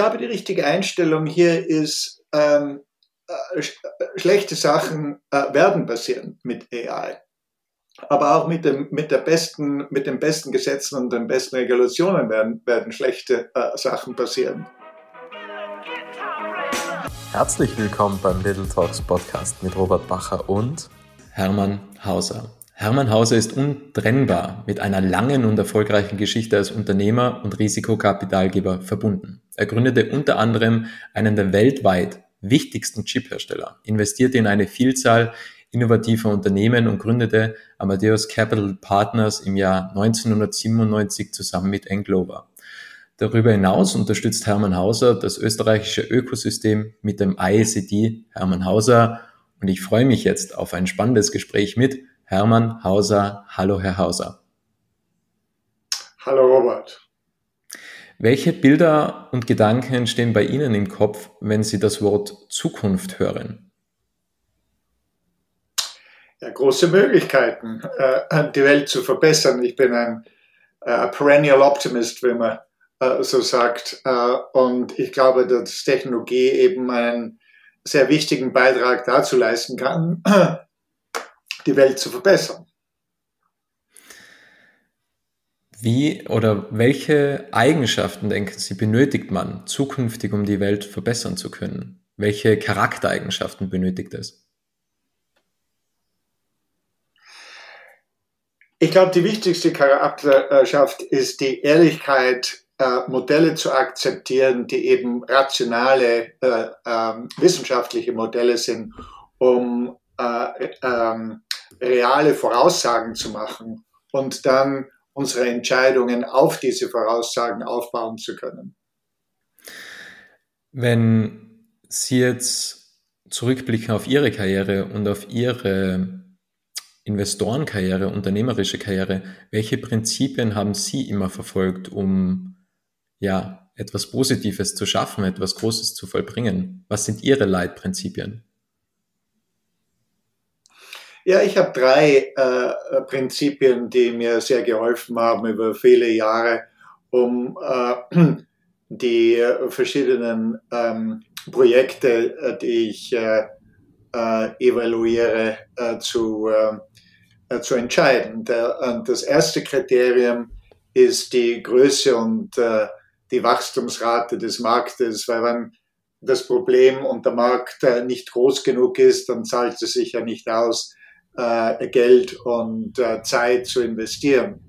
glaube, die richtige Einstellung hier ist, ähm, äh, schlechte Sachen äh, werden passieren mit AI. Aber auch mit, dem, mit, der besten, mit den besten Gesetzen und den besten Regulationen werden, werden schlechte äh, Sachen passieren. Herzlich willkommen beim Little Talks Podcast mit Robert Bacher und Hermann Hauser. Hermann Hauser ist untrennbar mit einer langen und erfolgreichen Geschichte als Unternehmer und Risikokapitalgeber verbunden. Er gründete unter anderem einen der weltweit wichtigsten Chiphersteller, investierte in eine Vielzahl innovativer Unternehmen und gründete Amadeus Capital Partners im Jahr 1997 zusammen mit Englover. Darüber hinaus unterstützt Hermann Hauser das österreichische Ökosystem mit dem ISCD Hermann Hauser und ich freue mich jetzt auf ein spannendes Gespräch mit Hermann Hauser. Hallo, Herr Hauser. Hallo, Robert. Welche Bilder und Gedanken entstehen bei Ihnen im Kopf, wenn Sie das Wort Zukunft hören? Ja, große Möglichkeiten, äh, die Welt zu verbessern. Ich bin ein äh, perennial Optimist, wie man äh, so sagt. und ich glaube, dass Technologie eben einen sehr wichtigen Beitrag dazu leisten kann, die Welt zu verbessern. Wie oder welche Eigenschaften, denken Sie, benötigt man zukünftig, um die Welt verbessern zu können? Welche Charaktereigenschaften benötigt es? Ich glaube, die wichtigste Charaktereigenschaft ist die Ehrlichkeit, äh, Modelle zu akzeptieren, die eben rationale, äh, äh, wissenschaftliche Modelle sind, um äh, ähm, reale Voraussagen zu machen und dann unsere Entscheidungen auf diese Voraussagen aufbauen zu können. Wenn Sie jetzt zurückblicken auf Ihre Karriere und auf Ihre Investorenkarriere, unternehmerische Karriere, welche Prinzipien haben Sie immer verfolgt, um ja etwas Positives zu schaffen, etwas Großes zu vollbringen? Was sind Ihre Leitprinzipien? Ja, ich habe drei äh, Prinzipien, die mir sehr geholfen haben über viele Jahre, um äh, die verschiedenen ähm, Projekte, äh, die ich äh, äh, evaluiere, äh, zu, zu entscheiden. Der, das erste Kriterium ist die Größe und die Wachstumsrate des Marktes, weil wenn das Problem und der Markt nicht groß genug ist, dann zahlt es sich ja nicht aus, äh, Geld und äh, Zeit zu investieren.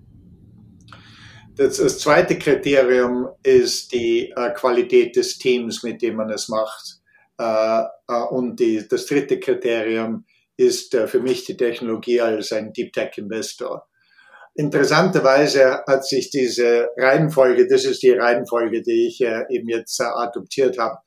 Das, das, zweite Kriterium ist die äh, Qualität des Teams, mit dem man es macht. Äh, äh, und die, das dritte Kriterium ist äh, für mich die Technologie als ein Deep Tech Investor. Interessanterweise hat sich diese Reihenfolge, das ist die Reihenfolge, die ich eben jetzt adoptiert habe,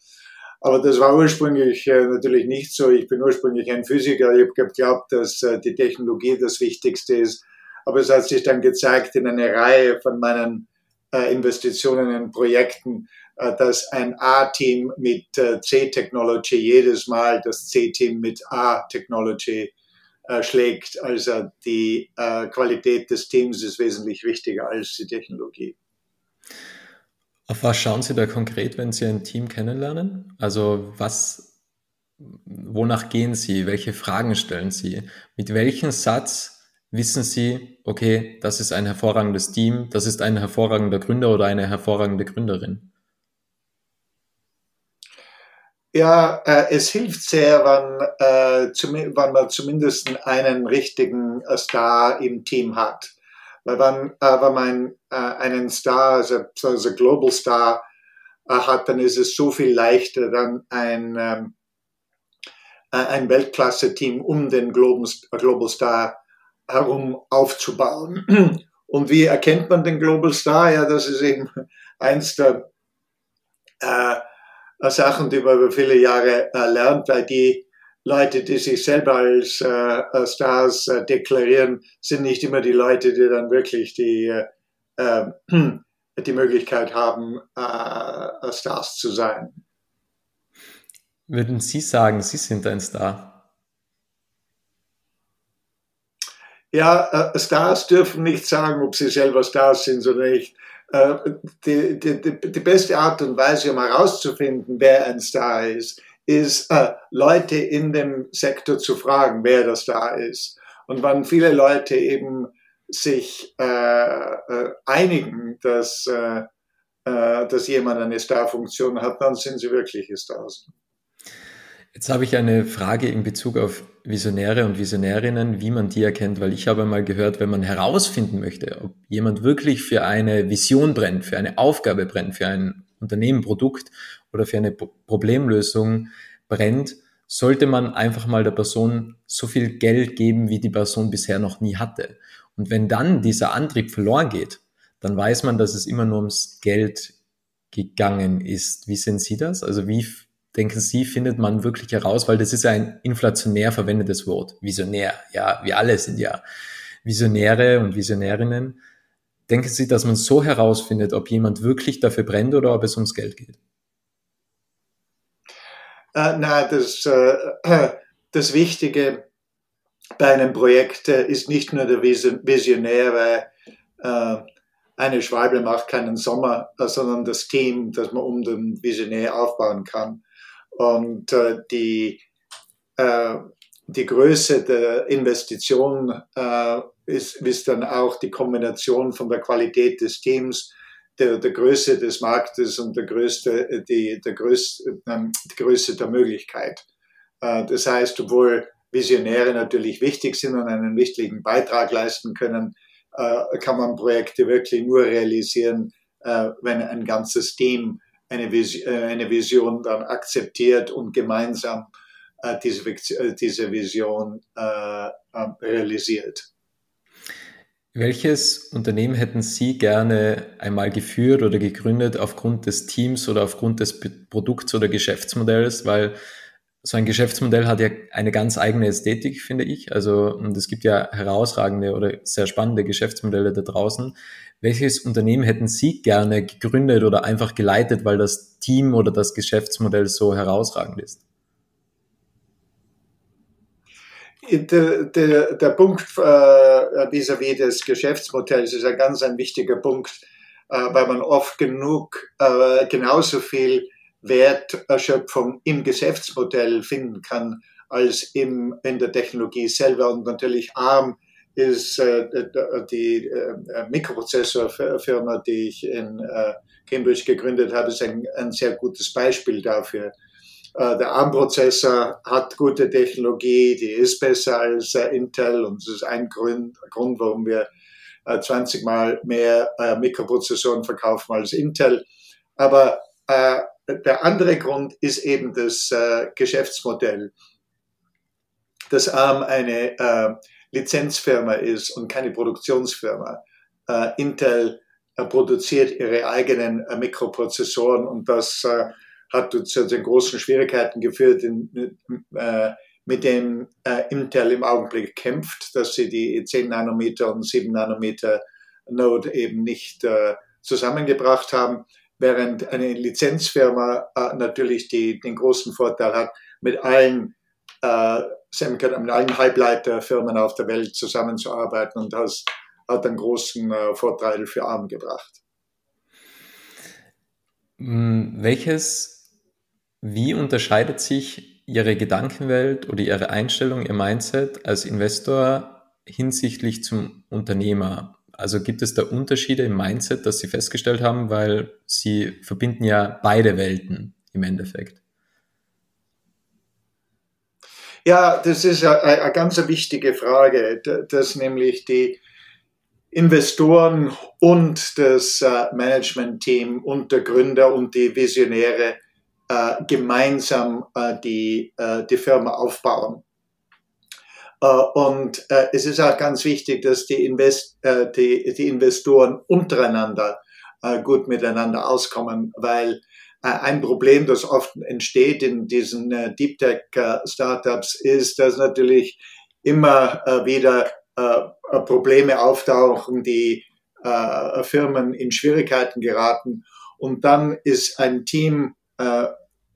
aber das war ursprünglich äh, natürlich nicht so. Ich bin ursprünglich ein Physiker. Ich habe geglaubt, dass äh, die Technologie das Wichtigste ist. Aber es hat sich dann gezeigt in einer Reihe von meinen äh, Investitionen in Projekten, dass ein A-Team mit C-Technology jedes Mal das C-Team mit A-Technology schlägt. Also die Qualität des Teams ist wesentlich wichtiger als die Technologie. Auf was schauen Sie da konkret, wenn Sie ein Team kennenlernen? Also was, wonach gehen Sie? Welche Fragen stellen Sie? Mit welchem Satz wissen Sie, okay, das ist ein hervorragendes Team, das ist ein hervorragender Gründer oder eine hervorragende Gründerin? Ja, äh, es hilft sehr, wenn, äh, zum, wenn man zumindest einen richtigen äh, Star im Team hat. Weil wenn, äh, wenn man äh, einen Star, also, also Global Star äh, hat, dann ist es so viel leichter, dann ein, ähm, äh, ein Weltklasse-Team um den Global, Global Star herum aufzubauen. Und wie erkennt man den Global Star? Ja, das ist eben eins der äh, Sachen, die man über viele Jahre äh, lernt, weil die Leute, die sich selber als äh, Stars äh, deklarieren, sind nicht immer die Leute, die dann wirklich die, äh, die Möglichkeit haben, äh, Stars zu sein. Würden Sie sagen, Sie sind ein Star? Ja, äh, Stars dürfen nicht sagen, ob sie selber Stars sind oder nicht. die, die, die, beste Art und Weise, um herauszufinden, wer ein Star ist, ist, äh, Leute in dem Sektor zu fragen, wer das Star ist. Und wenn viele Leute eben sich äh, äh, einigen, dass, äh, äh, dass jemand eine Star-Funktion hat, dann sind sie wirklich Stars. Jetzt habe ich eine Frage in Bezug auf Visionäre und Visionärinnen, wie man die erkennt, weil ich habe mal gehört, wenn man herausfinden möchte, ob jemand wirklich für eine Vision brennt, für eine Aufgabe brennt, für ein Unternehmen, Produkt oder für eine Problemlösung brennt, sollte man einfach mal der Person so viel Geld geben, wie die Person bisher noch nie hatte. Und wenn dann dieser Antrieb verloren geht, dann weiß man, dass es immer nur ums Geld gegangen ist. Wie sehen Sie das? Also wie denken Sie, findet man wirklich heraus, weil das ist ja ein inflationär verwendetes Wort. Visionär. Ja, wir alle sind ja Visionäre und Visionärinnen. Denken Sie, dass man so herausfindet, ob jemand wirklich dafür brennt oder ob es ums Geld geht? Äh, na, das, äh, das Wichtige bei einem Projekt äh, ist nicht nur der Visionär, weil äh, eine Schwalbe macht keinen Sommer, äh, sondern das Team, das man um den Visionär aufbauen kann. Und äh, die, die Größe der Investition ist, ist dann auch die Kombination von der Qualität des Teams, der, der Größe des Marktes und der Größe, die, der Größe, ähm, die Größe der Möglichkeit. Äh, das heißt, obwohl Visionäre natürlich wichtig sind und einen wichtigen Beitrag leisten können, äh, kann man Projekte wirklich nur realisieren, äh, wenn ein ganzes Team eine Vision, äh, dann akzeptiert und gemeinsam äh, diese, äh, Vision äh, realisiert. Welches Unternehmen hätten Sie gerne einmal geführt oder gegründet aufgrund des Teams oder aufgrund des Produkts oder Geschäftsmodells? Weil so ein Geschäftsmodell hat ja eine ganz eigene Ästhetik, finde ich. Also, und es gibt ja herausragende oder sehr spannende Geschäftsmodelle da draußen. Welches Unternehmen hätten Sie gerne gegründet oder einfach geleitet, weil das Team oder das Geschäftsmodell so herausragend ist? Der, der, der Punkt äh, vis-à-vis des Geschäftsmodells ist ein ganz ein wichtiger Punkt, äh, weil man oft genug äh, genauso viel Werterschöpfung im Geschäftsmodell finden kann als im, in der Technologie selber. Und natürlich ARM ist äh, die äh, Mikroprozessorfirma, die ich in äh, Cambridge gegründet habe, ist ein, ein sehr gutes Beispiel dafür. Äh, der ARM-Prozessor hat gute Technologie, die ist besser als äh, Intel und das ist ein Grund, Grund warum wir 20 äh, Mal mehr Mikroprozessoren verkaufen als Intel. Aber der andere Grund ist eben das äh, Geschäftsmodell, dass ARM eine äh, Lizenzfirma ist und keine Produktionsfirma. Äh, Intel äh, produziert ihre eigenen äh, Mikroprozessoren und das äh, hat zu den großen Schwierigkeiten geführt, in, mit dem Intel im Augenblick kämpft, dass sie die 10 Nanometer und 7 Nanometer Node eben nicht zusammengebracht haben während eine Lizenzfirma äh, natürlich die, den großen Vorteil hat, mit allen äh, mit allen Halbleiterfirmen auf der Welt zusammenzuarbeiten und das hat einen großen äh, Vorteil für ARM gebracht. Hm, welches, wie unterscheidet sich Ihre Gedankenwelt oder Ihre Einstellung, Ihr Mindset als Investor hinsichtlich zum Unternehmer? Also gibt es da Unterschiede im Mindset, dass Sie festgestellt haben, weil Sie verbinden ja beide Welten im Endeffekt? Ja, das ist eine, eine ganz wichtige Frage, dass nämlich die Investoren und das äh, Management-Team und der Gründer und die Visionäre äh, gemeinsam äh, die, die Firma aufbauen. Äh, und äh, es ist auch ganz wichtig, dass die, Invest, äh, die, die Investoren untereinander gut miteinander auskommen, weil ein Problem, das oft entsteht in diesen Deep Tech Startups, ist, dass natürlich immer wieder Probleme auftauchen, die Firmen in Schwierigkeiten geraten. Und dann ist ein Team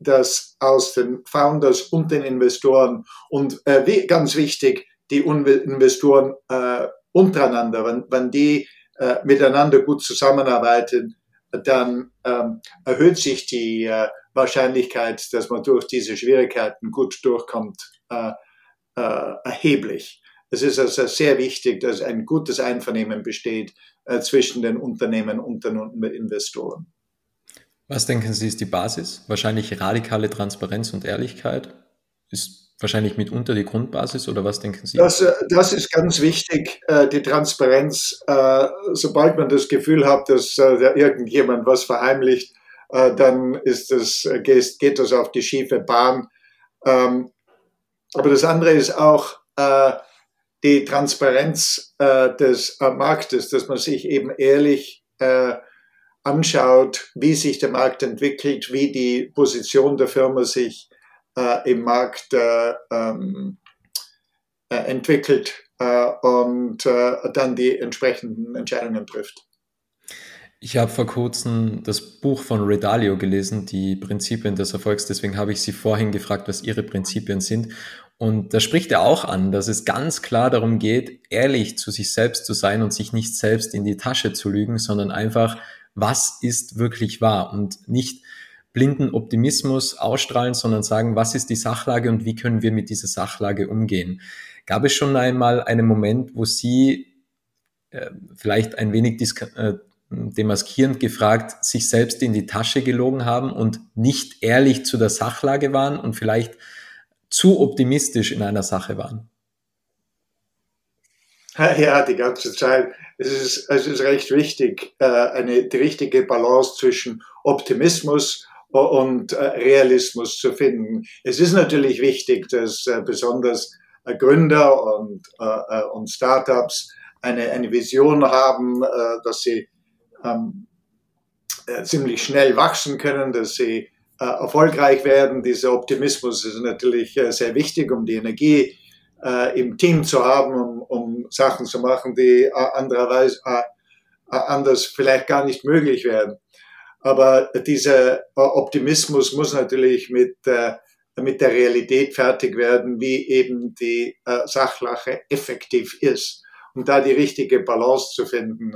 das aus den Founders und den Investoren und äh, ganz wichtig, die Investoren äh, untereinander, wenn, wenn die miteinander gut zusammenarbeiten, dann ähm, erhöht sich die äh, Wahrscheinlichkeit, dass man durch diese Schwierigkeiten gut durchkommt, äh, äh, erheblich. Es ist also sehr wichtig, dass ein gutes Einvernehmen besteht äh, zwischen den Unternehmen und den Investoren. Was denken Sie ist die Basis? Wahrscheinlich radikale Transparenz und Ehrlichkeit ist wahrscheinlich mitunter die Grundbasis oder was denken Sie? Das, äh, das ist ganz wichtig, äh, die Transparenz. Äh, sobald man das Gefühl hat, dass irgendjemand was verheimlicht, dann ist das, geht das auf die schiefe Bahn. Ähm, aber das andere ist auch die Transparenz des Marktes, dass man sich eben ehrlich anschaut, wie sich der Markt entwickelt, wie die Position der Firma sich äh, im Markt äh, ähm, äh, entwickelt äh, und äh, dann die entsprechenden Entscheidungen trifft. Ich habe vor kurzem das Buch von Redalio gelesen, die Prinzipien des Erfolgs. Deswegen habe ich Sie vorhin gefragt, was Ihre Prinzipien sind. Und da spricht er auch an, dass es ganz klar darum geht, ehrlich zu sich selbst zu sein und sich nicht selbst in die Tasche zu lügen, sondern einfach, was ist wirklich wahr und nicht blinden Optimismus ausstrahlen, sondern sagen, was ist die Sachlage und wie können wir mit dieser Sachlage umgehen. Gab es schon einmal einen Moment, wo Sie äh, vielleicht ein wenig äh, demaskierend gefragt, sich selbst in die Tasche gelogen haben und nicht ehrlich zu der Sachlage waren und vielleicht zu optimistisch in einer Sache waren? Ja, die ganze Zeit. Es ist, es ist recht wichtig, äh, eine die richtige Balance zwischen Optimismus und äh, Realismus zu finden. Es ist natürlich wichtig, dass äh, besonders Gründer und, und Startups eine, eine Vision haben, dass sie ähm, ziemlich schnell wachsen können, dass sie erfolgreich werden. Dieser Optimismus ist natürlich sehr wichtig, um die Energie im Team zu haben, um, um Sachen zu machen, die andererweise anders vielleicht gar nicht möglich wären. Aber dieser Optimismus muss natürlich mit, äh, mit der Realität fertig werden, wie eben die äh, Sachlage effektiv ist. Und da die richtige Balance zu finden,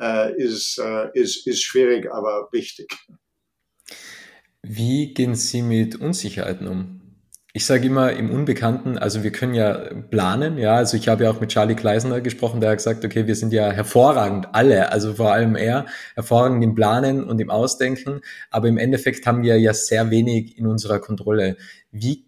äh, ist, ist, ist schwierig, aber wichtig. Wie gehen Sie mit Unsicherheiten um? Ich sage immer im Unbekannten, also wir können ja planen, ja, also ich habe ja auch mit Charlie Kleisner gesprochen, der hat gesagt, okay, wir sind ja hervorragend, alle, also vor allem er, hervorragend im Planen und im Ausdenken, aber im Endeffekt haben wir ja sehr wenig in unserer Kontrolle. Wie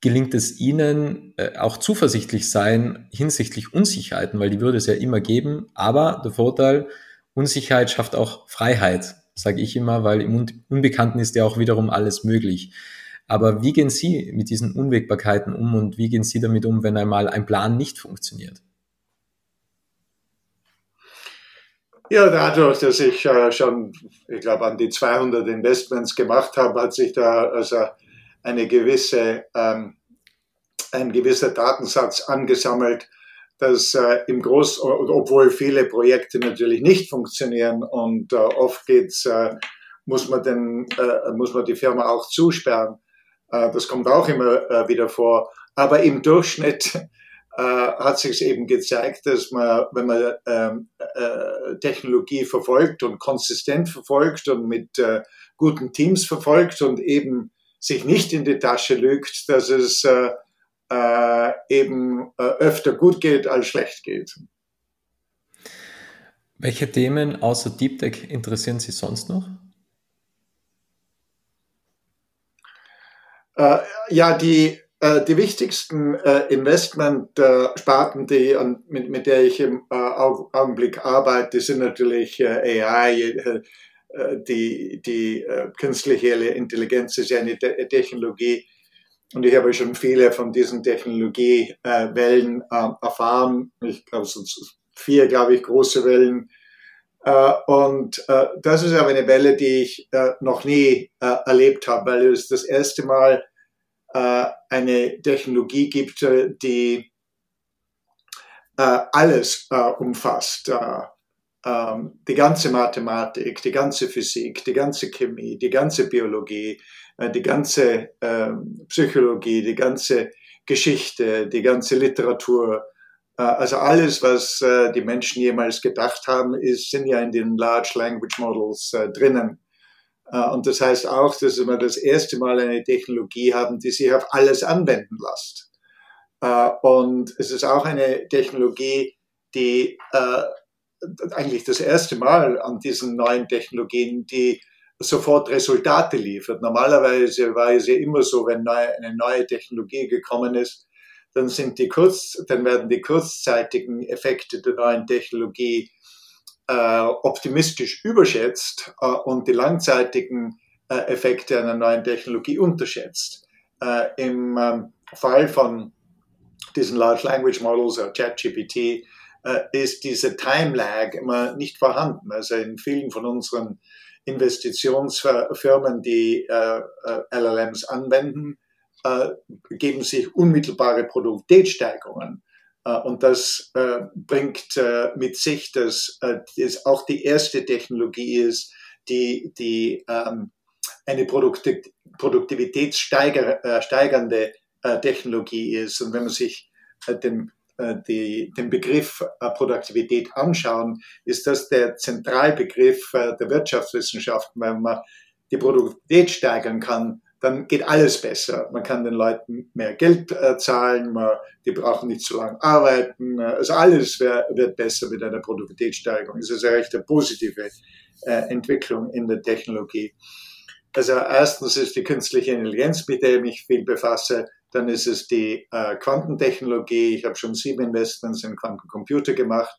gelingt es Ihnen, äh, auch zuversichtlich sein hinsichtlich Unsicherheiten, weil die würde es ja immer geben, aber der Vorteil, Unsicherheit schafft auch Freiheit, sage ich immer, weil im Unbekannten ist ja auch wiederum alles möglich. Aber wie gehen Sie mit diesen Unwägbarkeiten um und wie gehen Sie damit um, wenn einmal ein Plan nicht funktioniert? Ja, dadurch, dass ich äh, schon, ich glaube, an die 200 Investments gemacht habe, hat sich da also eine gewisse, ähm, ein gewisser Datensatz angesammelt, dass äh, im Groß, obwohl viele Projekte natürlich nicht funktionieren und äh, oft geht's, äh, muss man den, äh, muss man die Firma auch zusperren. Äh, das kommt auch immer äh, wieder vor. Aber im Durchschnitt äh, hat sich eben gezeigt, dass man, wenn man ähm, Technologie verfolgt und konsistent verfolgt und mit guten Teams verfolgt und eben sich nicht in die Tasche lügt, dass es eben öfter gut geht als schlecht geht. Welche Themen außer Deep Tech interessieren Sie sonst noch? Äh, ja, die, äh, die wichtigsten äh, Investmentsparten, die, an, mit, mit der ich im äh, Augenblick arbeite, sind natürlich äh, AI, äh, die, die künstliche Intelligenz ist ja eine Te Technologie. Und ich habe schon viele von diesen Technologiewellen erfahren. Ich glaube, so vier, glaube ich, große Wellen. und das ist aber eine Welle, die ich noch nie erlebt habe, weil es das erste Mal äh, eine Technologie gibt, äh, die äh, alles äh, umfasst. Äh, ähm, die ganze Mathematik, die ganze Physik, die ganze Chemie, die ganze Biologie, äh, die ganze ähm, Psychologie, die ganze Geschichte, die ganze Literatur, also alles, was die Menschen jemals gedacht haben, ist, sind ja in den Large Language Models drinnen. Und das heißt auch, dass wir das erste Mal eine Technologie haben, die sich auf alles anwenden lässt. Und es ist auch eine Technologie, die eigentlich das erste Mal an diesen neuen Technologien, die sofort Resultate liefert. Normalerweise war es ja immer so, wenn eine neue Technologie gekommen ist, dann sind die kurz, dann werden die kurzzeitigen Effekte der neuen Technologie äh, optimistisch überschätzt äh, und die langzeitigen äh, Effekte einer neuen Technologie unterschätzt. Äh, Im ähm, Fall von diesen Large Language Models, oder ChatGPT, äh, ist diese Time Lag immer nicht vorhanden. Also in vielen von unseren Investitionsfirmen, die äh, äh LLMs anwenden, äh, geben sich unmittelbare Produktivitätssteigerungen. Äh, und das äh, bringt äh, mit sich, dass es auch die erste Technologie ist, die, die ähm, eine produktivitätssteigernde Technologie ist. Und wenn man sich den den Begriff Produktivität anschauen, ist das der Zentralbegriff der Wirtschaftswissenschaften. Wenn man die Produktivität steigern kann, dann geht alles besser. Man kann den Leuten mehr Geld zahlen, man, die brauchen nicht so lange arbeiten. Also alles wär, wird besser mit einer Produktivitätssteigerung. Das ist eine recht positive Entwicklung in der Technologie. Also erstens ist die künstliche Intelligenz, mit der ich mich viel befasse, dann ist es die äh, Quantentechnologie. Ich habe schon sieben Investments in Quantencomputer gemacht,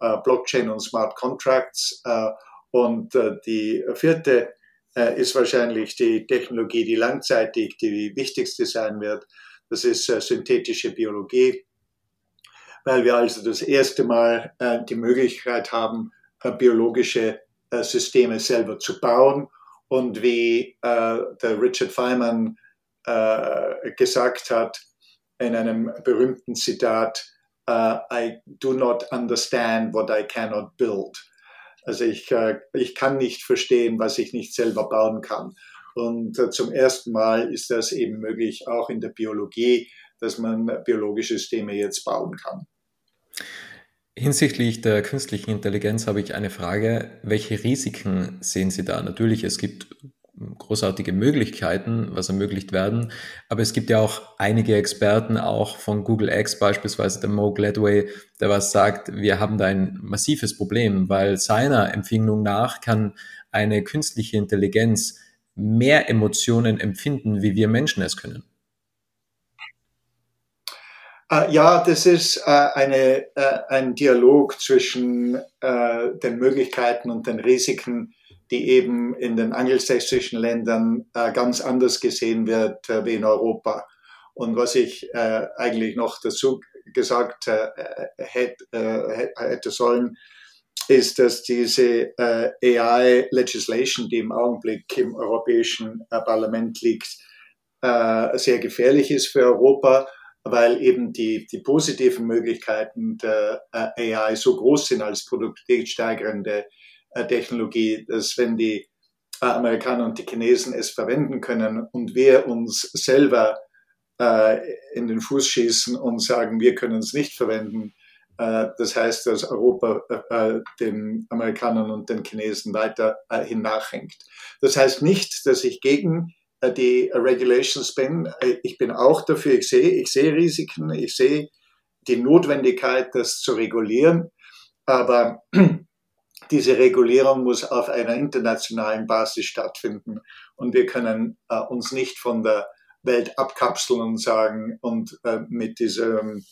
äh, Blockchain und Smart Contracts. Äh, und äh, die vierte äh, ist wahrscheinlich die Technologie, die langzeitig die wichtigste sein wird. Das ist äh, synthetische Biologie, weil wir also das erste Mal die Möglichkeit haben, biologische Systeme selber zu bauen. Und wie der Richard Feynman äh, gesagt hat in einem berühmten Zitat, I do not understand what I cannot build. Also ich, äh, ich kann nicht verstehen, was ich nicht selber bauen kann. Und äh, zum ersten Mal ist das eben möglich, auch in der Biologie, dass man biologische Systeme jetzt bauen kann. Hinsichtlich der künstlichen Intelligenz habe ich eine Frage. Welche Risiken sehen Sie da? Natürlich, es gibt großartige Möglichkeiten, was ermöglicht werden. Aber es gibt ja auch einige Experten, auch von Google X beispielsweise, der Mo Gladway, der was sagt, wir haben da ein massives Problem, weil seiner Empfindung nach kann eine künstliche Intelligenz mehr Emotionen empfinden, wie wir Menschen es können. Uh, ja, das ist uh, eine, uh, ein Dialog zwischen den Möglichkeiten und den Risiken die eben in den angelsächsischen Ländern äh, ganz anders gesehen wird äh, wie in Europa. Und was ich äh, eigentlich noch dazu gesagt äh, hätte, äh, hätte sollen, ist, dass diese äh, AI-Legislation, die im Augenblick im Europäischen Parlament liegt, sehr gefährlich ist für Europa, weil eben die, die positiven Möglichkeiten der AI so groß sind als produktivitätssteigernde äh, Technologie, dass wenn die äh, Amerikaner und die Chinesen es verwenden können und wir uns selber äh, in den Fuß schießen und sagen, wir können es nicht verwenden, das heißt, dass Europa den Amerikanern und den Chinesen weiter nachhängt. Das heißt nicht, dass ich gegen die Regulations bin. Ich bin auch dafür, ich sehe, ich sehe Risiken, ich sehe die Notwendigkeit, das zu regulieren. Aber diese Regulierung muss auf einer internationalen Basis stattfinden. Und wir können äh, uns nicht von der Welt abkapseln und sagen, und äh, mit diesem,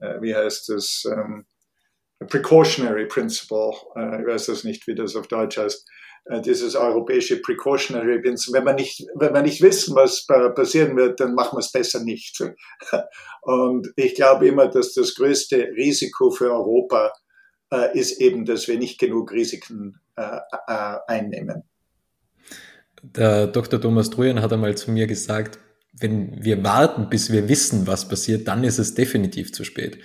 äh, wie heißt das, ähm, Precautionary Principle, äh, ich weiß das nicht, wie das auf Deutsch heißt, äh, dieses europäische Precautionary Principle, wenn wir nicht, wenn wir nicht wissen, was passieren wird, dann machen wir es besser nicht. Und ich glaube immer, dass das größte Risiko für Europa äh, ist eben, dass wir nicht genug Risiken äh, äh, einnehmen. Der Dr. Thomas Trujan hat einmal zu mir gesagt, wenn wir warten, bis wir wissen, was passiert, dann ist es definitiv zu spät.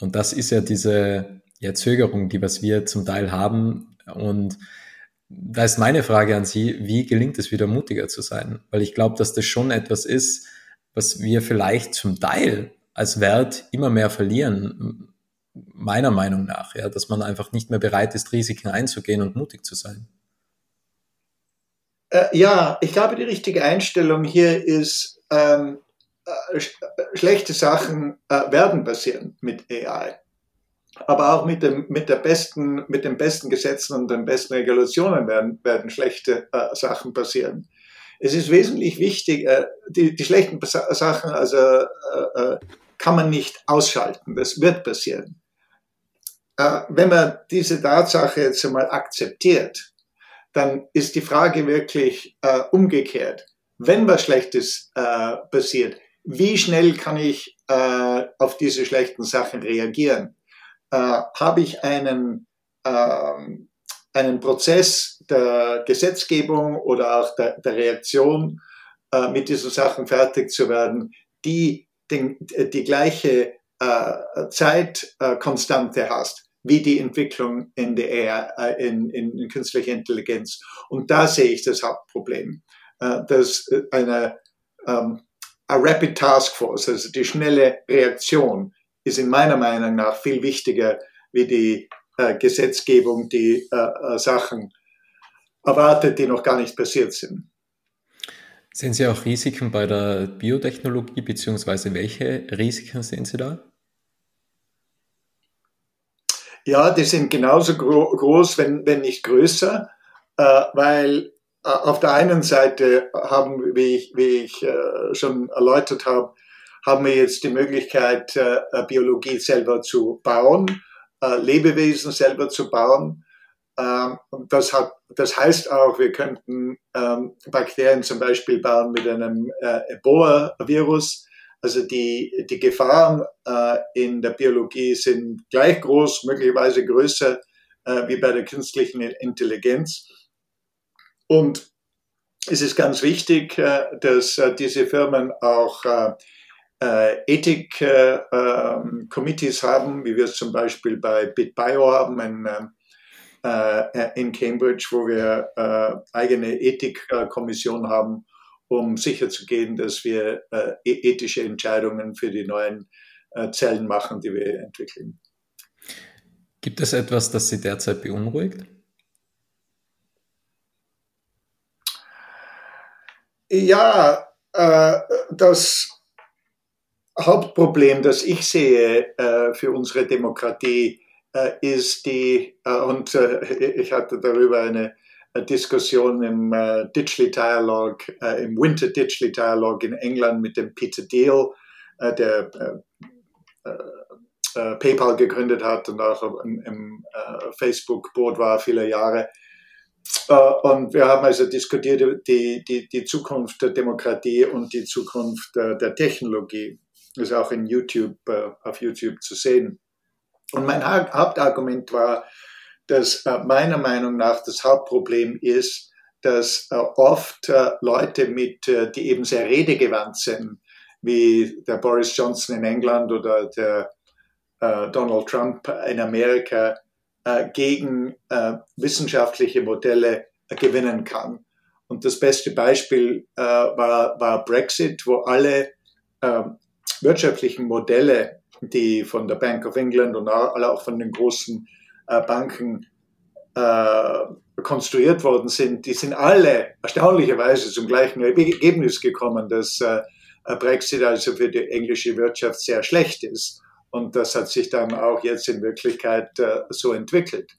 Und das ist ja diese ja, Zögerung, die was wir zum Teil haben. Und da ist meine Frage an Sie, wie gelingt es wieder mutiger zu sein? Weil ich glaube, dass das schon etwas ist, was wir vielleicht zum Teil als Wert immer mehr verlieren meiner Meinung nach, ja, dass man einfach nicht mehr bereit ist, Risiken einzugehen und mutig zu sein. Äh, ja, ich glaube, die richtige Einstellung hier ist, ähm, äh, schlechte Sachen äh, werden passieren mit AI. Aber auch mit, dem, mit, der besten, mit den besten Gesetzen und den besten Regulationen werden, werden schlechte äh, Sachen passieren. Es ist wesentlich wichtig, äh, die, die schlechten Sachen also, äh, äh, kann man nicht ausschalten. Das wird passieren. Wenn man diese Tatsache jetzt einmal akzeptiert, dann ist die Frage wirklich äh, umgekehrt. Wenn was Schlechtes äh, passiert, wie schnell kann ich äh, auf diese schlechten Sachen reagieren? Äh, Habe ich einen, ähm, einen Prozess der Gesetzgebung oder auch der, der Reaktion, äh, mit diesen Sachen fertig zu werden, die den, die gleiche äh, Zeitkonstante hast wie die Entwicklung in, der, äh, in, in, in künstlicher Intelligenz. Und da sehe ich das Hauptproblem, äh, dass eine ähm, a Rapid Task Force, also die schnelle Reaktion, ist in meiner Meinung nach viel wichtiger wie die äh, Gesetzgebung, die äh, äh, Sachen erwartet, die noch gar nicht passiert sind. Sehen Sie auch Risiken bei der Biotechnologie, beziehungsweise welche Risiken sehen Sie da? Ja, die sind genauso gro groß, wenn, wenn nicht größer, äh, weil äh, auf der einen Seite haben, wie ich, wie ich äh, schon erläutert habe, haben wir jetzt die Möglichkeit, äh, Biologie selber zu bauen, äh, Lebewesen selber zu bauen. Ähm, das, hat, das heißt auch, wir könnten ähm, Bakterien zum Beispiel bauen mit einem äh, Ebola-Virus. Also die, die Gefahren äh, in der Biologie sind gleich groß, möglicherweise größer äh, wie bei der künstlichen Intelligenz. Und es ist ganz wichtig, äh, dass äh, diese Firmen auch äh, Ethik-Committees haben, wie wir es zum Beispiel bei BitBio haben in, in Cambridge, wo wir eigene Ethikkommission haben, um sicherzugehen, dass wir e-, ethische Entscheidungen für die neuen Zellen machen, die wir entwickeln. Gibt es etwas, das Sie derzeit beunruhigt? Ja, äh, das Hauptproblem, das ich sehe äh, für unsere Demokratie, äh, ist die, äh, und äh, ich hatte darüber eine, eine Diskussion im äh, Digital Dialogue, im Winter Digital Dialogue in England mit dem Peter Deal, der PayPal gegründet hat und auch im, im Facebook-Board war viele Jahre. Äh, und wir haben also diskutiert die, die, die Zukunft der Demokratie und die Zukunft der, Technologie. Das ist auch in YouTube, äh, auf YouTube zu sehen. Und mein Hauptargument war, dass äh, meiner Meinung nach das Hauptproblem ist, dass oft Leute mit, die eben sehr redegewandt sind, wie der Boris Johnson in England oder der Donald Trump in Amerika, äh, gegen äh, wissenschaftliche Modelle äh, gewinnen kann. Und das beste Beispiel äh, war, war Brexit, wo alle äh, wirtschaftlichen Modelle, die von der Bank of England und auch von den großen äh, Banken konstruiert worden sind, die sind alle erstaunlicherweise zum gleichen Ergebnis gekommen, dass Brexit also für die englische Wirtschaft sehr schlecht ist. Und das hat sich dann auch jetzt in Wirklichkeit äh, so entwickelt.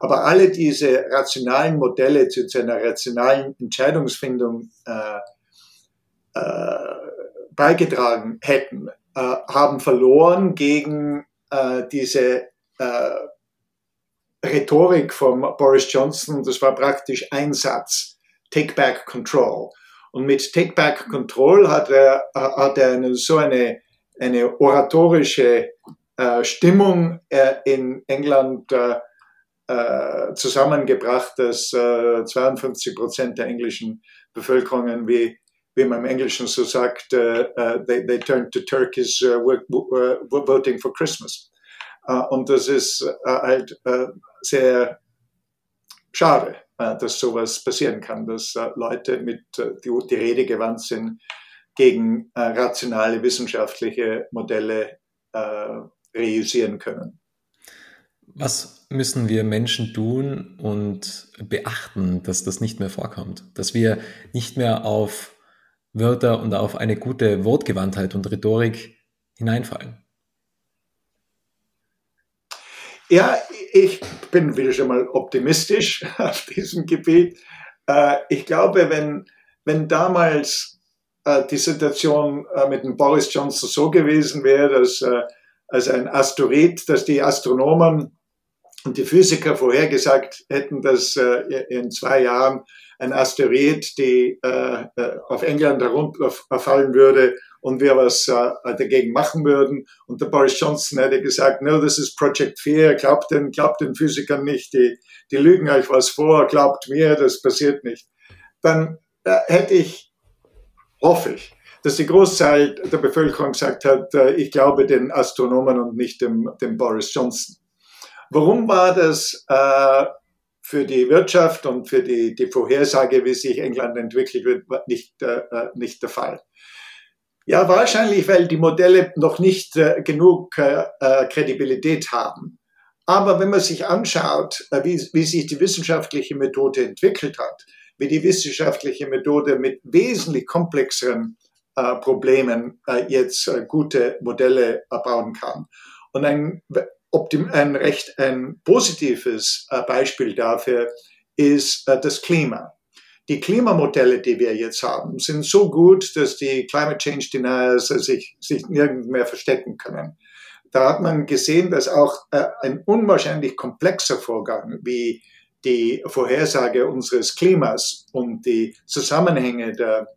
Aber alle diese rationalen Modelle zu, zu einer rationalen Entscheidungsfindung äh, äh, beigetragen hätten, äh, haben verloren gegen äh, diese äh, Rhetorik von Boris Johnson. Das war praktisch ein Satz. Take back control. Und mit Take back control hat er, hat er eine, so eine eine oratorische äh, Stimmung äh, in England äh, äh zusammengebracht, dass 52 äh, Prozent der englischen Bevölkerung, wie, wie man im Englischen so sagt, äh, they, they turned to Turkeys voting for Christmas. Und das ist halt sehr schade, dass sowas passieren kann, dass Leute mit die, Rede gewandt sind gegen äh, rationale wissenschaftliche Modelle äh, reüssieren können. Was müssen wir Menschen tun und beachten, dass das nicht mehr vorkommt? Dass wir nicht mehr auf Wörter und auf eine gute Wortgewandtheit und Rhetorik hineinfallen? Ja, ich bin wieder schon mal optimistisch auf diesem Gebiet. Äh, ich glaube, wenn, wenn damals äh, die Situation äh, mit dem Boris Johnson so gewesen wäre, dass als ein Asteroid, dass die Astronomen und die Physiker vorhergesagt hätten, dass in zwei Jahren ein Asteroid, die äh, äh, auf England herunterfallen würde und wir was äh, dagegen machen würden. Und der Boris Johnson hätte gesagt, no, this is Project Fear, glaubt den, glaubt den Physikern nicht, die, die lügen euch was vor, glaubt mir, das passiert nicht. Dann äh, hätte ich, hoffe ich, dass die Großteil der Bevölkerung gesagt hat, äh, ich glaube den Astronomen und nicht dem, dem Boris Johnson. Warum war das äh, für die Wirtschaft und für die, die Vorhersage, wie sich England entwickelt wird, nicht, äh, nicht der Fall. Ja, wahrscheinlich, weil die Modelle noch nicht äh, genug äh, äh Kredibilität haben. Aber wenn man sich anschaut, äh, wie, wie sich die wissenschaftliche Methode entwickelt hat, wie die wissenschaftliche Methode mit wesentlich komplexeren äh, Problemen äh, jetzt äh, gute Modelle bauen kann. Und ein ein recht ein positives äh, Beispiel dafür ist äh, das Klima. Die Klimamodelle, die wir jetzt haben, sind so gut, dass die Climate Change Deniers sich, sich nirgends mehr verstecken können. Da hat man gesehen, dass auch äh, ein unwahrscheinlich komplexer Vorgang wie die Vorhersage unseres Klimas und die Zusammenhänge der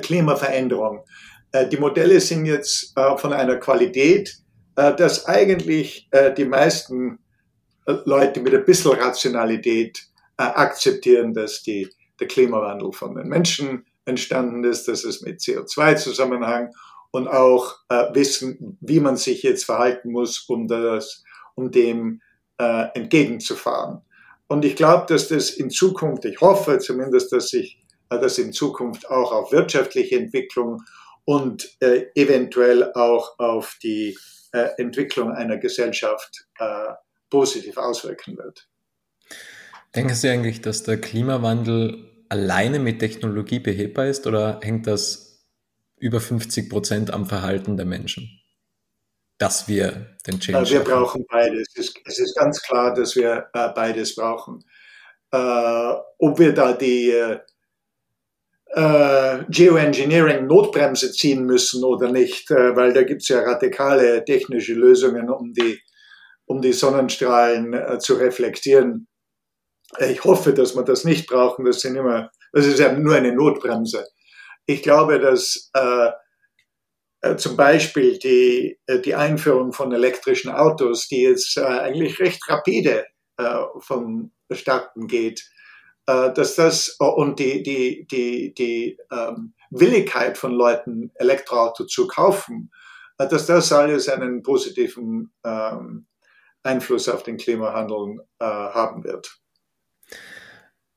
Klimaveränderung, die Modelle sind jetzt von einer Qualität, äh, dass eigentlich äh, die meisten äh, Leute mit ein bisschen Rationalität akzeptieren, dass die, der Klimawandel von den Menschen entstanden ist, dass es mit CO2 zusammenhängt und auch wissen, wie man sich jetzt verhalten muss, um, das, um dem entgegenzufahren. Und ich glaube, dass das in Zukunft, ich hoffe zumindest, dass sich das in Zukunft auch auf wirtschaftliche Entwicklung und äh, eventuell auch auf die äh, Entwicklung einer Gesellschaft äh, positiv auswirken wird. Denken Sie eigentlich, dass der Klimawandel alleine mit Technologie behebbar ist oder hängt das über 50 Prozent am Verhalten der Menschen? Dass wir den Change. Wir brauchen beides. Es ist, es ist ganz klar, dass wir äh, beides brauchen. Äh, ob wir da die äh, äh, Geoengineering-Notbremse ziehen müssen oder nicht, äh, weil da gibt es ja radikale technische Lösungen, um die, um die Sonnenstrahlen äh, zu reflektieren. Ich hoffe, dass wir das nicht brauchen. Das sind immer, das ist ja nur eine Notbremse. Ich glaube, dass äh, äh zum Beispiel die, äh, die Einführung von elektrischen Autos, die jetzt äh, eigentlich recht rapide äh, vonstatten geht, äh, dass das äh, und die, die, die, die ähm, Willigkeit von Leuten, Elektroauto zu kaufen, äh, dass das alles einen positiven ähm, Einfluss auf den Klimawandel äh, haben wird.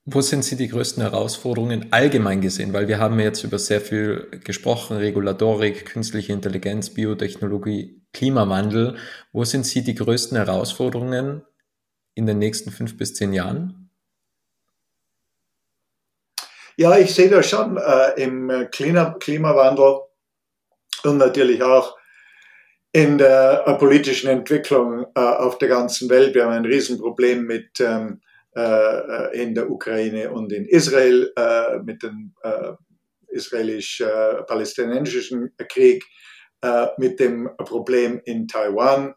Wo sind Sie die größten Herausforderungen allgemein gesehen? Weil wir haben jetzt über sehr viel gesprochen, Regulatorik, künstliche Intelligenz, Biotechnologie, Klimawandel. Wo sind Sie die größten Herausforderungen in den nächsten fünf bis zehn Jahren? Ja, ich sehe das schon äh, im äh, Klima Klimawandel und natürlich auch in der äh, politischen Entwicklung äh, auf der ganzen Welt. Wir haben ein Riesenproblem mit ähm, äh, in der Ukraine und in Israel mit dem israelisch-palästinensischen Krieg, mit dem Problem in Taiwan,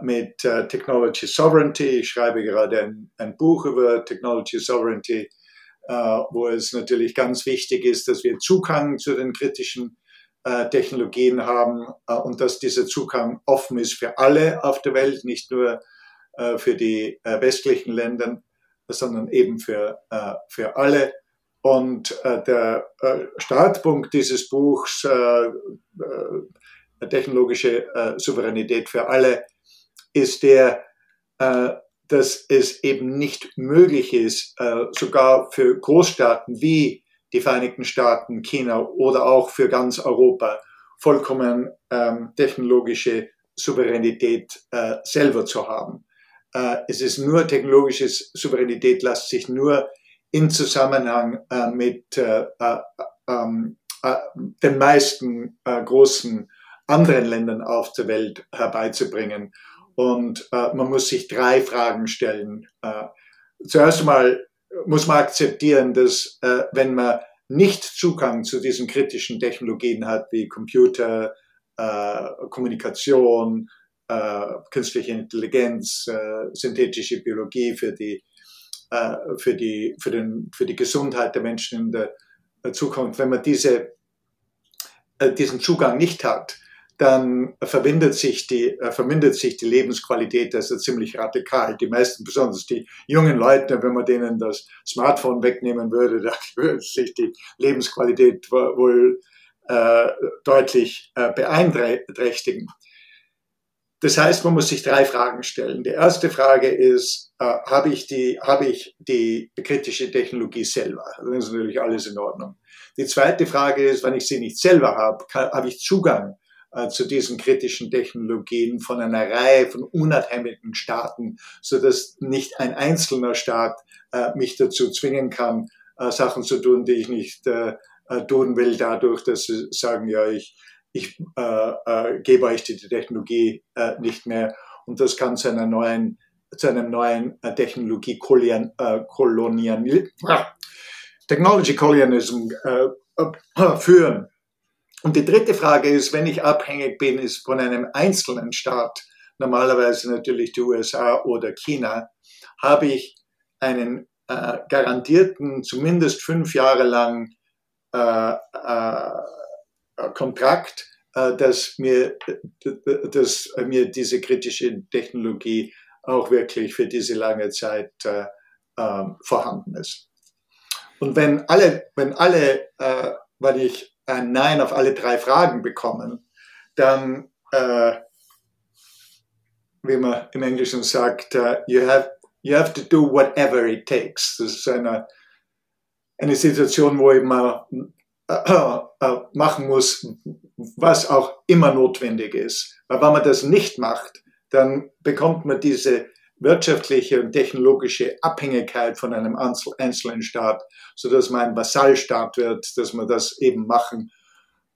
mit Technology Sovereignty. Ich schreibe gerade ein, ein Buch über Technology Sovereignty äh, wo es natürlich ganz wichtig ist, dass wir Zugang zu den kritischen äh, Technologien haben äh, und dass dieser Zugang offen ist für alle auf der Welt, nicht nur für die westlichen Länder, sondern eben für, für alle. Und der Startpunkt dieses Buchs, technologische Souveränität für alle, ist der, dass es eben nicht möglich ist, äh, sogar für Großstaaten wie die Vereinigten Staaten, China oder auch für ganz Europa vollkommen ähm, technologische Souveränität äh, selber zu haben. äh, es ist nur technologische Souveränität, lässt sich nur in Zusammenhang mit äh, äh, ähm, äh den meisten großen anderen Ländern auf der Welt herbeizubringen. Und äh, man muss sich drei Fragen stellen. zuerst einmal muss man akzeptieren, dass wenn man nicht Zugang zu diesen kritischen Technologien hat, wie Computer, Kommunikation, künstliche Intelligenz, synthetische Biologie für die äh, für, die, für, den, für die Gesundheit der Menschen in der Zukunft. Wenn man diese, äh, diesen Zugang nicht hat, dann vermindert sich die, äh, vermindert sich die Lebensqualität also ziemlich radikal. Die meisten, besonders die jungen Leute, wenn man denen das Smartphone wegnehmen würde, dann würde sich die Lebensqualität wohl äh, deutlich äh, beeinträchtigen. Das heißt, man muss sich drei Fragen stellen. Die erste Frage ist, äh, habe ich die, habe ich die kritische Technologie selber? Dann ist natürlich alles in Ordnung. Die zweite Frage ist, wenn ich sie nicht selber habe, habe ich Zugang zu diesen kritischen Technologien von einer Reihe von unabhängigen Staaten, so dass nicht ein einzelner Staat äh, mich dazu zwingen kann, äh, Sachen zu tun, die ich nicht äh, äh, tun will, dadurch, dass sie sagen, ja, ich ich äh, äh, gebe euch die Technologie äh, nicht mehr. Und das kann zu einer neuen, zu einem neuen äh, Technologie äh, Kolonial, Technology Colonialism äh, äh, führen. Und die dritte Frage ist, wenn ich abhängig bin, ist von einem einzelnen Staat, normalerweise natürlich die USA oder China, habe ich einen äh, garantierten, zumindest fünf Jahre lang äh, äh, Kontrakt, äh, dass mir, dass mir diese kritische Technologie auch wirklich für diese lange Zeit äh, ähm, vorhanden ist. Und wenn alle, wenn alle, äh, weil ich ein Nein auf alle drei Fragen bekomme, dann, äh, wie man im Englischen sagt, uh, you have you have to do whatever it takes. Das ist eine, eine Situation, wo mal äh, äh, machen muss, was auch immer notwendig ist. Weil wenn man das nicht macht, dann bekommt man diese wirtschaftliche und technologische Abhängigkeit von einem einzelnen Staat, so dass man ein Vasallstaat wird, dass man das eben machen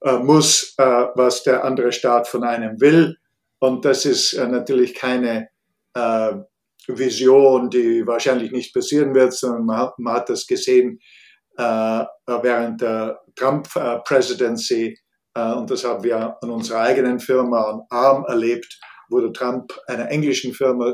äh, muss, äh, was der andere Staat von einem will. Und das ist äh, natürlich keine äh, Vision, die wahrscheinlich nicht passieren wird, sondern man hat, man hat das gesehen äh, während der Trump-Presidency. Äh, und das haben wir an unserer eigenen Firma, an ARM, erlebt, wo der Trump einer englischen Firma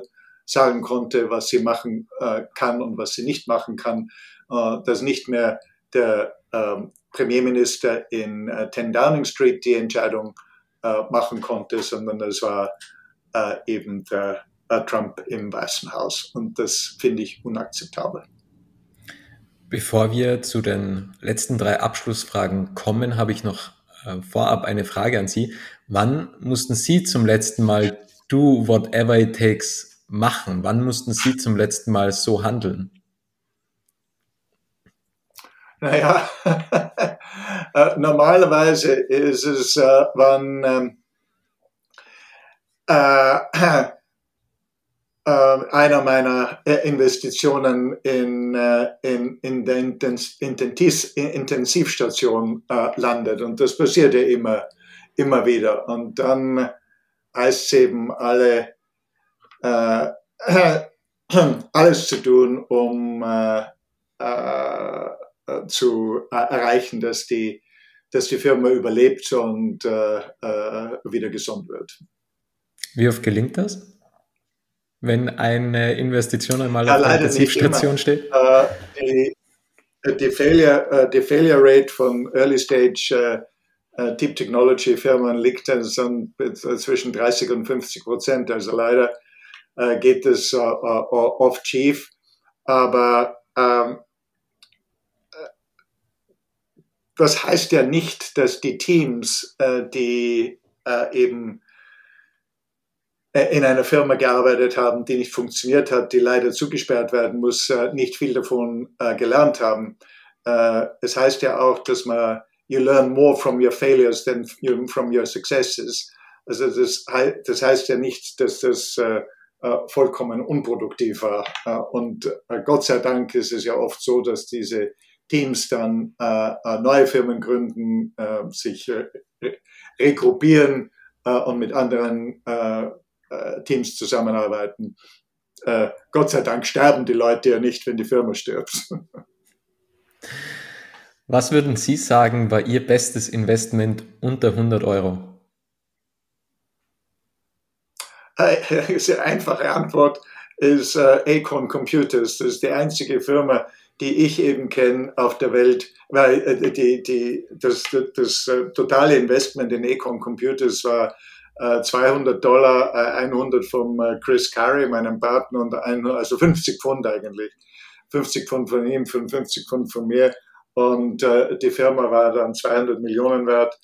sagen konnte, was sie machen äh, kann und was sie nicht machen kann, dass nicht mehr der ähm, Premierminister in 10 Downing Street die Entscheidung machen konnte, sondern es war eben der Trump im Weißen Haus. Und das finde ich unakzeptabel. Bevor wir zu den letzten drei Abschlussfragen kommen, habe ich noch äh, vorab eine Frage an Sie. Wann mussten Sie zum letzten Mal do whatever it takes machen? Wann mussten Sie zum letzten Mal so handeln? Naja, äh, normalerweise ist es, äh, wann ähm, äh, äh, einer meiner äh, Investitionen in, äh, in, in der Intensivstation landet. Und das passiert ja immer, immer wieder. Und dann es eben, alle, äh, alles zu tun, um äh, äh, zu erreichen, dass die, dass die Firma überlebt und wieder gesund wird. Wie oft gelingt das? wenn eine Investition einmal ja, auf der Intensivstation steht? Die, die, Failure, die Failure Rate von Early Stage Deep Technology Firmen liegt dann zwischen 30 und 50 Prozent. Also leider geht es oft schief. Aber ähm, das heißt ja nicht, dass die Teams, die eben äh, in einer Firma gearbeitet haben, die nicht funktioniert hat, die leider zugesperrt werden muss, äh, nicht viel davon äh, gelernt haben. Es heißt ja auch, dass man you learn more from your failures than from your successes. Also das, das heißt ja nicht, dass das äh, vollkommen unproduktiv war. Äh, und äh, Gott sei Dank ist es ja oft so, dass diese Teams dann äh, äh, neue Firmen gründen, äh, sich regruppieren und mit anderen Teams zusammenarbeiten. Gott sei Dank sterben die Leute ja nicht, wenn die Firma stirbt. Was würden Sie sagen, war Ihr bestes Investment unter 100 Euro? Eine sehr einfache Antwort ist äh, Acorn Computers. Das ist die einzige Firma, die ich eben kenne auf der Welt, weil äh, die, die, das, das, das äh, totale Investment in Acorn Computers war äh, 200 Dollar, 100 vom Chris Curry, meinem Partner, und 100, also 50 Pfund eigentlich. 50 Pfund von ihm, 55 Pfund von mir. Und äh, die Firma war dann 200 Millionen wert.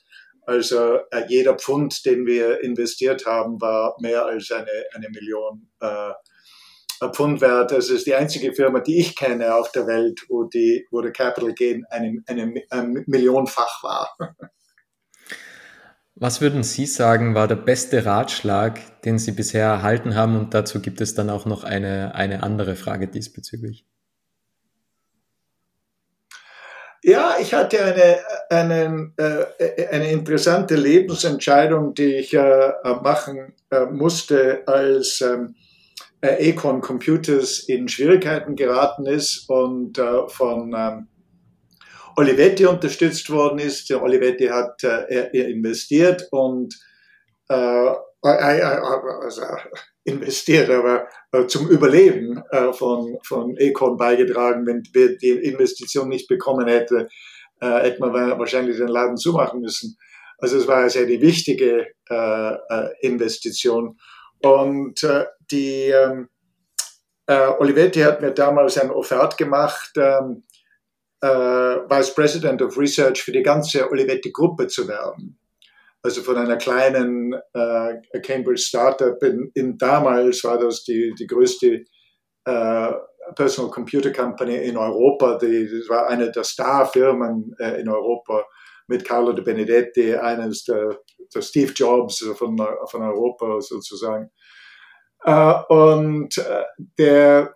Also äh, jeder Pfund, den wir investiert haben, war mehr als eine, eine Million äh, Pfund wert. Das ist die einzige Firma, die ich kenne auf der Welt, wo, die, wo der Capital Gain eine, eine, eine Millionenfach war. Was würden Sie sagen, war der beste Ratschlag, den Sie bisher erhalten haben? Und dazu gibt es dann auch noch eine, eine andere Frage diesbezüglich. Ja, ich hatte eine, eine, äh, eine interessante Lebensentscheidung, die ich äh, machen äh, musste, als ähm, Econ Computers in Schwierigkeiten geraten ist und von ähm, Olivetti unterstützt worden ist. Olivetti hat investiert und also investiert, aber äh, zum Überleben äh, von, von Econ beigetragen. Wenn wir die Investition nicht bekommen hätte, äh, hätte man wahrscheinlich den Laden zumachen müssen. Also es war sehr die wichtige äh, äh, Investition. Und äh, die ähm, Olivetti hat mir damals ein Offert gemacht, ähm, Vice President of Research für die ganze Olivetti-Gruppe zu werden also von einer kleinen äh, Cambridge Startup. In, in, damals war das die, die größte äh, Personal Computer Company in Europa. Die, das war eine der Star-Firmen äh, in Europa mit Carlo De Benedetti, eines der, der Steve Jobs von, von Europa sozusagen. Äh, und äh, der,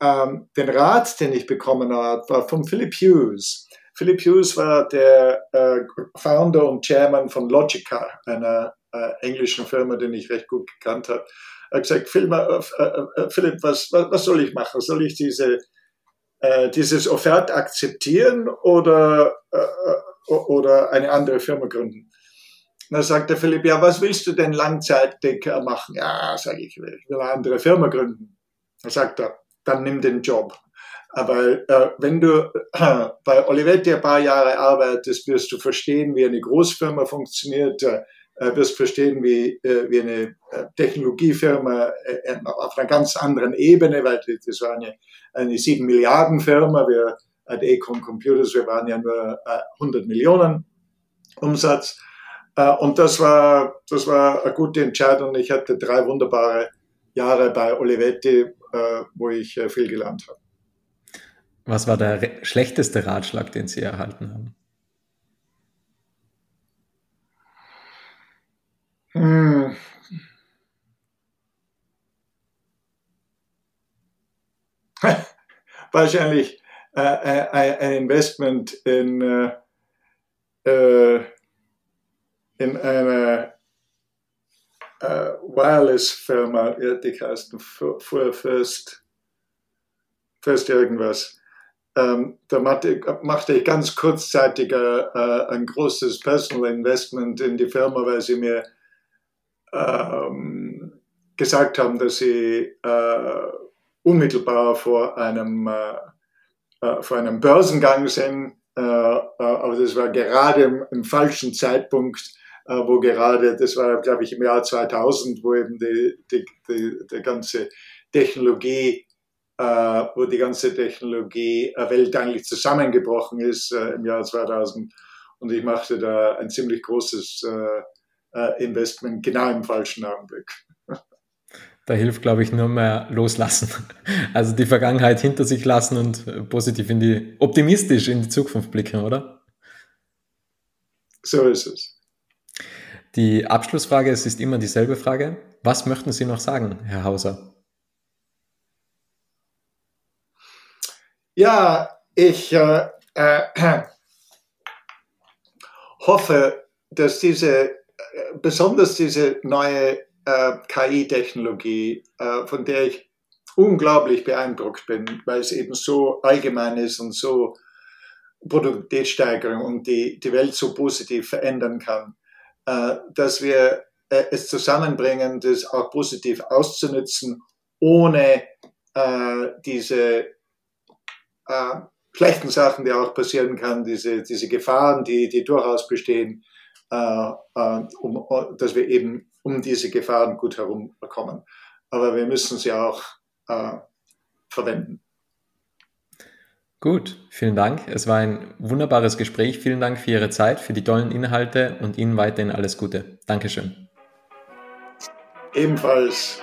ähm, den Rat, den ich bekommen habe, war von Philip Hughes Philip Hughes war der äh, Founder und Chairman von Logica, einer äh, englischen Firma, den ich recht gut gekannt habe. Er hat gesagt, Phil, äh, äh, äh, Philipp, was, was, was, soll ich machen? Soll ich diese, äh, dieses Offert akzeptieren oder, oder eine andere Firma gründen? dann sagt der Philipp, ja, was willst du denn langzeitig machen? Ja, sage ich, ich will eine andere Firma gründen. Dann sagt er, dann nimm den Job. Aber äh, wenn du äh, bei Olivetti ein paar Jahre arbeitest, wirst du verstehen, wie eine Großfirma funktioniert, äh, wirst verstehen, wie, äh, wie eine äh, Technologiefirma äh, auf einer ganz anderen Ebene, weil das war eine, eine 7 Milliarden Firma, wir at Econ Computers, wir waren ja nur 100 Millionen Umsatz. Und das war, das war eine gute Entscheidung. Ich hatte drei wunderbare Jahre bei Olivetti, wo ich viel gelernt habe. Was war der schlechteste Ratschlag, den Sie erhalten haben? Hm. Wahrscheinlich äh, äh, ein Investment in, äh, äh in eine äh, Wireless-Firma, die heißt First, First irgendwas. Ähm, da machte, ich ganz kurzzeitig äh, äh, ein großes Personal Investment in die Firma, weil sie mir ähm, gesagt haben, dass sie äh, unmittelbar vor einem, äh, äh vor einem Börsengang sind. Äh, aber das war gerade im, im falschen Zeitpunkt, wo gerade, das war glaube ich im Jahr 2000, wo eben die, die, die, die ganze Technologie äh, wo die ganze Technologie äh, Welt eigentlich zusammengebrochen ist äh, im Jahr 2000. Und ich machte da ein ziemlich großes Investment genau im falschen Augenblick. Da hilft, glaube ich, nur mehr loslassen. Also die Vergangenheit hinter sich lassen und positiv in die, optimistisch in die Zukunft blicken, oder? So ist es. Die Abschlussfrage, es ist immer dieselbe Frage. Was möchten Sie noch sagen, Herr Hauser? Ja, ich äh, äh, hoffe, dass diese, äh, besonders diese neue äh, KI-Technologie, äh, von der ich unglaublich beeindruckt bin, weil es eben so allgemein ist und so Produktivitätssteigerung und die, die Welt so positiv verändern kann, äh, dass wir es zusammenbringen, das auch positiv auszunutzen, ohne diese äh, schlechten Sachen, die auch passieren kann, diese, diese Gefahren, die, die durchaus bestehen, äh, äh, um, dass wir eben um diese Gefahren gut herumkommen. Aber wir müssen sie auch äh, verwenden. Gut, vielen Dank. Es war ein wunderbares Gespräch. Vielen Dank für Ihre Zeit, für die tollen Inhalte und Ihnen weiterhin alles Gute. Dankeschön. Ebenfalls.